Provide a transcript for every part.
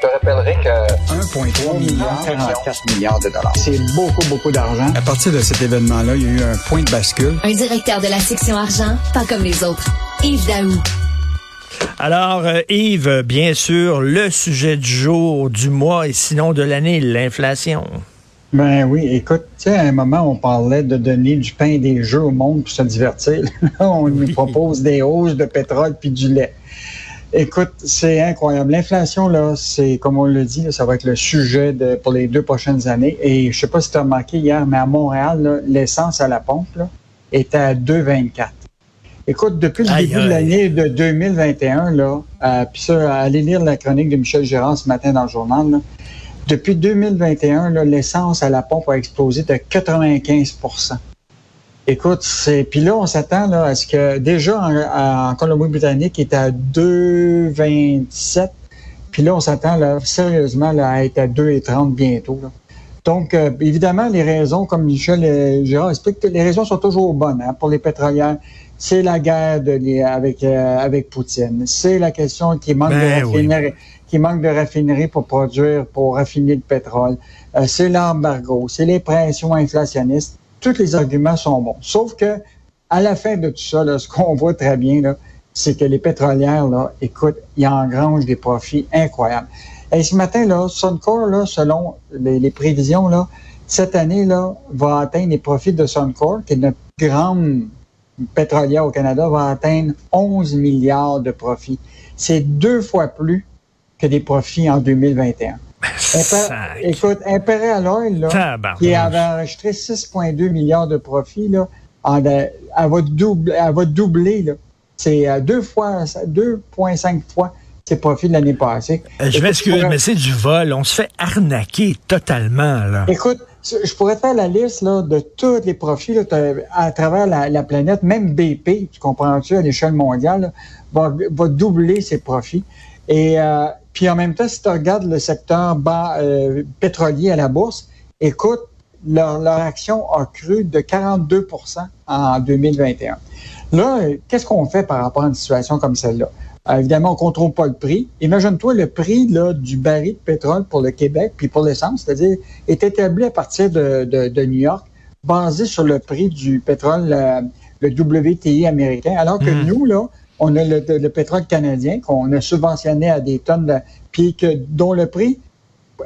Je te rappellerai que 1,3 milliard, 44 milliards de dollars. C'est beaucoup, beaucoup d'argent. À partir de cet événement-là, il y a eu un point de bascule. Un directeur de la section argent, pas comme les autres. Yves Daou. Alors, euh, Yves, bien sûr, le sujet du jour, du mois et sinon de l'année, l'inflation. Ben oui, écoute, tu sais, à un moment, on parlait de donner du pain et des jeux au monde pour se divertir. on nous propose des hausses de pétrole puis du lait. Écoute, c'est incroyable. L'inflation, là, c'est, comme on le dit, ça va être le sujet de, pour les deux prochaines années. Et je sais pas si tu as remarqué hier, mais à Montréal, l'essence à la pompe là, est à 2,24. Écoute, depuis le début de l'année de 2021, là, euh, puis ça, allez lire la chronique de Michel Gérard ce matin dans le journal, là, depuis 2021, l'essence à la pompe a explosé de 95 Écoute, c'est puis là on s'attend à ce que déjà en, Colombie-Britannique il est à 2,27, puis là on s'attend sérieusement là, à être à 2,30 bientôt. Donc euh, évidemment les raisons, comme Michel et Gérard expliquent, les raisons sont toujours bonnes hein, pour les pétrolières. C'est la guerre de, avec euh, avec Poutine. C'est la question qui manque de ben raffinerie qui manque de raffinerie pour produire, pour raffiner le pétrole. Euh, c'est l'embargo, c'est les pressions inflationnistes. Tous les arguments sont bons. Sauf que, à la fin de tout ça, là, ce qu'on voit très bien, là, c'est que les pétrolières, là, écoute, ils engrangent des profits incroyables. Et ce matin, là, Suncor, là, selon les, prévisions, là, cette année, là, va atteindre les profits de Suncor, qui est notre grande pétrolière au Canada, va atteindre 11 milliards de profits. C'est deux fois plus que des profits en 2021. Écoute, Imperial Oil, là, qui avait enregistré 6,2 milliards de profits, là, en, elle, va doubler, elle va doubler, là. C'est euh, deux fois, 2,5 fois ses profits de l'année passée. Euh, je m'excuse, mais c'est du vol. On se fait arnaquer totalement, là. Écoute, je pourrais faire la liste là, de tous les profits là, à travers la, planète. Même BP, tu comprends-tu, à l'échelle mondiale, va, va, doubler ses profits. Et euh, puis en même temps, si tu regardes le secteur bas, euh, pétrolier à la bourse, écoute, leur, leur action a cru de 42% en 2021. Là, qu'est-ce qu'on fait par rapport à une situation comme celle-là? Euh, évidemment, on ne contrôle pas le prix. Imagine-toi le prix là, du baril de pétrole pour le Québec, puis pour l'essence, c'est-à-dire est établi à partir de, de, New York, basé sur le prix du pétrole, le WTI américain, alors que hmm. nous, là, on a le, pétrole canadien qu'on a subventionné à des tonnes, de, puis que, dont le prix,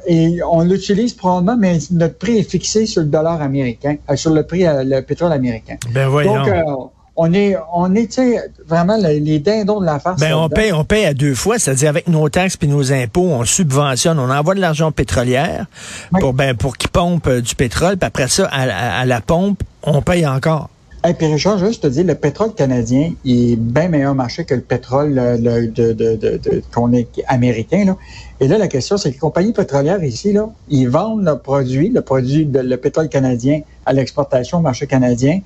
et on l'utilise probablement, mais notre prix est fixé sur le dollar américain, euh, sur le prix, euh, le pétrole américain. Ben voyons. Donc, euh, on est, on est, vraiment les, dindons de la farce. Ben, on paye, on paye à deux fois, c'est-à-dire avec nos taxes puis nos impôts, on subventionne, on envoie de l'argent pétrolière pour, ben, pour qu'ils pompent du pétrole, puis après ça, à la pompe, on paye encore. Et puis Richard, je te dire, le pétrole canadien est bien meilleur marché que le pétrole le, de, de, de, qu'on est américain. Là. Et là, la question, c'est que les compagnies pétrolières ici, là, ils vendent le produit, le produit le pétrole canadien à l'exportation au marché canadien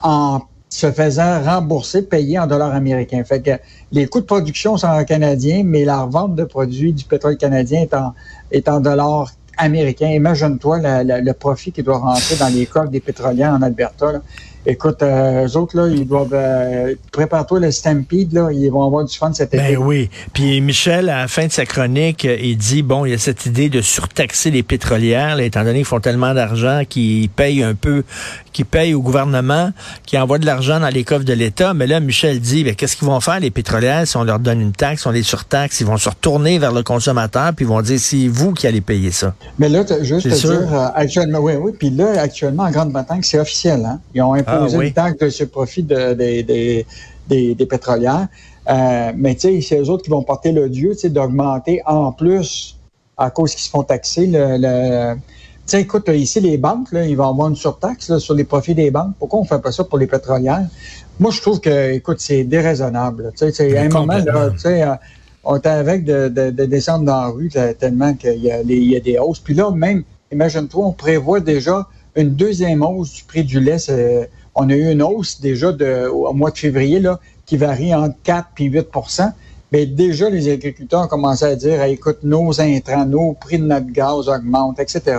en se faisant rembourser, payer en dollars américains. Fait que les coûts de production sont en canadien, mais la revente de produits du pétrole canadien est en, est en dollars américains. Imagine-toi le profit qui doit rentrer dans les coffres des pétroliers en Alberta. Là. Écoute, euh, eux autres, là, ils doivent... Euh, Prépare-toi le Stampede, là, ils vont avoir du fun cet ben été. Ben oui. Puis Michel, à la fin de sa chronique, il dit, bon, il y a cette idée de surtaxer les pétrolières, étant donné qu'ils font tellement d'argent qu'ils payent un peu, qu'ils payent au gouvernement, qui envoient de l'argent dans les coffres de l'État. Mais là, Michel dit, ben, qu'est-ce qu'ils vont faire, les pétrolières, si on leur donne une taxe, on les surtaxe, ils vont se retourner vers le consommateur, puis ils vont dire, c'est vous qui allez payer ça. Mais là, juste te dire, euh, actuellement, oui, oui, puis là, actuellement, en Grande-Bretagne, c'est officiel, hein? Ils ont imposé ah, une taxe de ce profit de, des pétrolières. Euh, mais tu sais, c'est eux autres qui vont porter le dieu, tu sais, d'augmenter en plus, à cause qu'ils se font taxer, le... le sais, écoute, ici, les banques, là, ils vont avoir une surtaxe sur les profits des banques. Pourquoi on ne fait pas ça pour les pétrolières? Moi, je trouve que, écoute, c'est déraisonnable. Tu sais, à un moment, là, tu sais, euh, on est avec de, de, descendre dans la rue tellement qu'il y, y, a des hausses. Puis là, même, imagine-toi, on prévoit déjà une deuxième hausse du prix du lait on a eu une hausse déjà de, au mois de février là, qui varie entre 4 et 8 mais déjà, les agriculteurs ont commencé à dire écoute, nos intrants, nos prix de notre gaz augmentent, etc.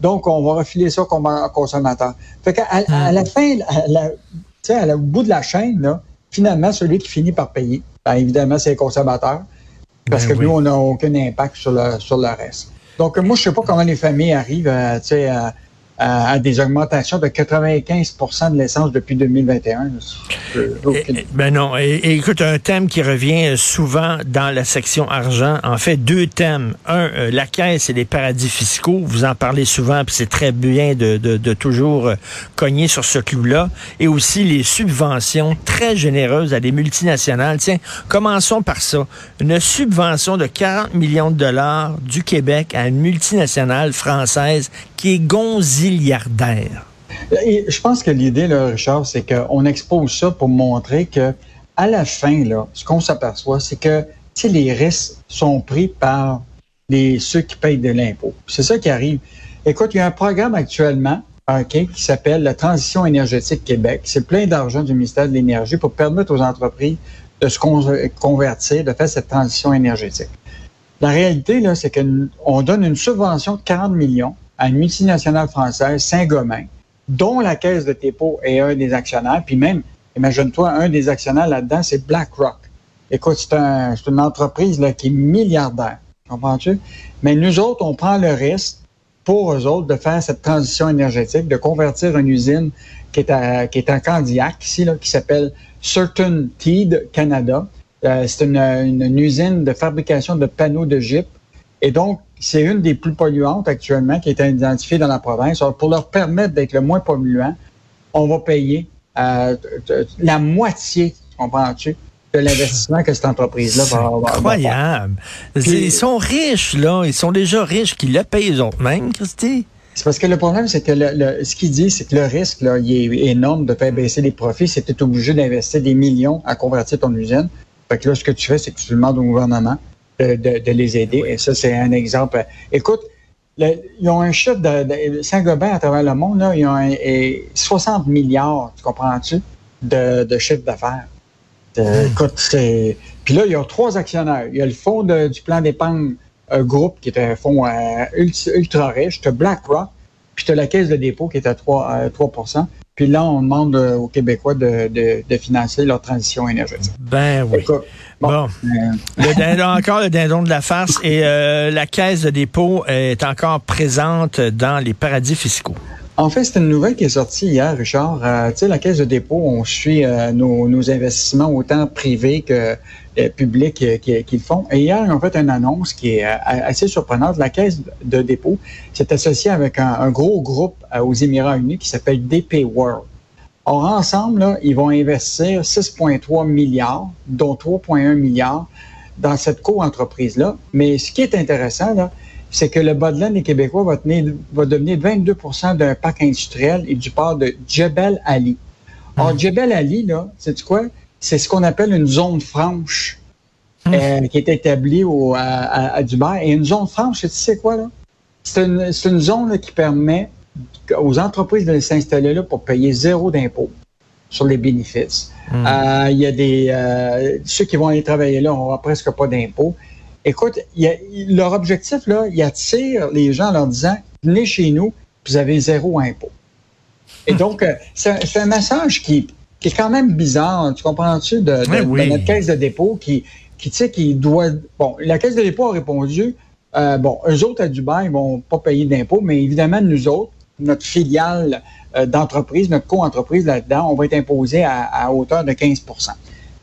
Donc, on va refiler ça comme consommateur. Fait qu'à à la fin, à la, au bout de la chaîne, là, finalement, celui qui finit par payer, bien évidemment, c'est les consommateurs. Parce Ben que oui. nous, on n'a aucun impact sur le, sur le reste. Donc, moi, je sais pas comment les familles arrivent à, tu sais, à, des augmentations de 95 de l'essence depuis 2021. Je- j'ai aucune- Ben non. Et, et écoute, un thème qui revient souvent dans la section argent. En fait, deux thèmes. Un, euh, la caisse et les paradis fiscaux. Vous en parlez souvent, puis c'est très bien de, de, de toujours euh, cogner sur ce clou-là. Et aussi les subventions très généreuses à des multinationales. Tiens, commençons par ça. Une subvention de 40 millions de dollars du Québec à une multinationale française qui est gonziliardaire. Je pense que l'idée, Richard, c'est qu'on expose ça pour montrer que à la fin, là, ce qu'on s'aperçoit, c'est que les risques sont pris par les, ceux qui payent de l'impôt. C'est ça qui arrive. Écoute, il y a un programme actuellement qui s'appelle la Transition énergétique Québec. C'est plein d'argent du ministère de l'Énergie pour permettre aux entreprises de se con- convertir, de faire cette transition énergétique. La réalité, là, c'est qu'on donne une subvention de 40 millions à une multinationale française, Saint-Gobain, dont la Caisse de dépôt est un des actionnaires. Puis même, imagine-toi, un des actionnaires là-dedans, c'est BlackRock. Écoute, c'est un, une entreprise là, qui est milliardaire. Comprends-tu? Mais nous autres, on prend le risque pour eux autres de faire cette transition énergétique, de convertir une usine qui est à, qui est à Candiac, ici, là, qui s'appelle Certain Teed Canada. Euh, c'est une, une, une usine de fabrication de panneaux de Jeep. Et donc, c'est une des plus polluantes actuellement qui est identifiée dans la province. Alors, pour leur permettre d'être le moins polluant, on va payer euh, la moitié, comprends-tu, de l'investissement que cette entreprise-là va, faire. Incroyable. Puis- Ils sont riches, là. Ils sont déjà riches, qu'ils le payent eux autres mêmes, Christy. C'est parce que le problème, c'est que le, le- ce qu'il dit, c'est que le risque, là, il est énorme de faire baisser les profits. C'est que tu es obligé d'investir des millions à convertir ton usine. Fait que là, ce que tu fais, c'est que tu demandes au gouvernement de, de- de les aider. Et ça, c'est un exemple. Écoute, le- ils ont un chiffre de, de- Saint-Gobain à travers le monde, là, ils ont un- et 60 milliards, tu comprends-tu, de, de chiffre d'affaires. Euh, Écoute, c'est. Puis là, il y a trois actionnaires. Il y a le fonds de- du plan d'épargne euh, groupe, qui est un fonds euh, ultra, ultra riche. Tu as BlackRock, puis tu as la caisse de dépôt qui est à 3, euh, 3 Puis là, on demande aux Québécois de, de, de financer leur transition énergétique. Ben oui. Écoute, Bon. bon, euh, Le dindon, encore le dindon de la farce. Et euh, la caisse de dépôt est encore présente dans les paradis fiscaux. En fait, c'est une nouvelle qui est sortie hier, Richard. Euh, tu sais, la Caisse de dépôt, on suit nos, nos investissements autant privés que publics euh, qui, qui le font. Et hier, ils ont fait une annonce qui est euh, assez surprenante. La Caisse de dépôt s'est associée avec un, un gros groupe euh, aux Émirats unis qui s'appelle DP World. Or, ensemble, là, ils vont investir 6,3 milliards, dont 3,1 milliards dans cette co-entreprise-là. Mais ce qui est intéressant, là, c'est que le bas de laine des Québécois va, tenir, va devenir 22% d'un parc industriel et du port de Djebel Ali. Or, Djebel Ali, là, c'est quoi? C'est ce qu'on appelle une zone franche euh, qui est établie au, à, à- à Dubaï. Et une zone franche, tu sais quoi, là? C'est une, c'est une zone là, qui permet aux entreprises de s'installer là pour payer zéro d'impôt sur les bénéfices. Euh, Il y a des euh, ceux qui vont aller travailler là n'auront presque pas d'impôt. Écoute, il y a- leur objectif là, ils attirent les gens en leur disant venez chez nous, vous avez zéro impôt. Et donc euh, c'est c'est un message qui, qui est quand même bizarre. Tu comprends-tu de, de- Oui, oui. de notre caisse de dépôt qui qui tu sais qui doit bon la caisse de dépôt a répondu euh, bon eux autres à Dubaï ils vont pas payer d'impôt, mais évidemment nous autres notre filiale euh, d'entreprise, notre co-entreprise là-dedans, on va être imposé à, à hauteur de 15%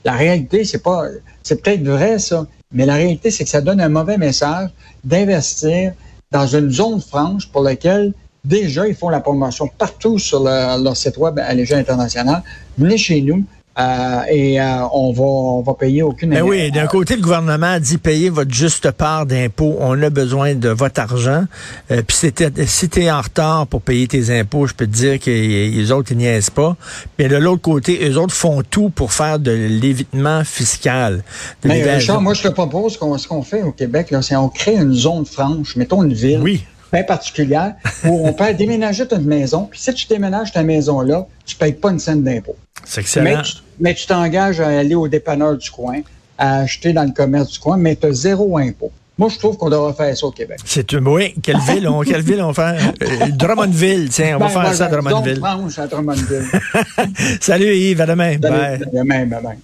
La réalité, c'est pas, c'est peut-être vrai ça, mais la réalité, c'est que ça donne un mauvais message d'investir dans une zone franche pour laquelle déjà ils font la promotion partout sur leur, leur site web à l'échelle internationale. Venez chez nous. euh, et euh, on va on va payer aucune Ben oui, d'un côté, le gouvernement dit payez votre juste part d'impôts. On a besoin de votre argent. Euh, Puis si t'es si t'es en retard pour payer tes impôts, je peux te dire que les autres, ils niaisent pas. Mais de l'autre côté, eux autres font tout pour faire de l'évitement fiscal. De Mais. Richard, moi je te propose qu'on ce qu'on fait au Québec, là, c'est on crée une zone franche, mettons une ville. Oui. Bien particulière où on peut déménager ta maison. Puis si tu déménages ta maison là, tu payes pas une scène d'impôt. C'est Mais excellent. tu mais tu t'engages à aller au dépanneur du coin, à acheter dans le commerce du coin, mais tu as zéro impôt. Moi, je trouve qu'on devrait faire ça au Québec. C'est une, oui, quelle ville on, quelle ville on fait? Euh, Drummondville, tiens, on va Ben, faire ben, ça à Drummondville. à. Salut Yves, à demain. Bye. Salut, demain, bye bye.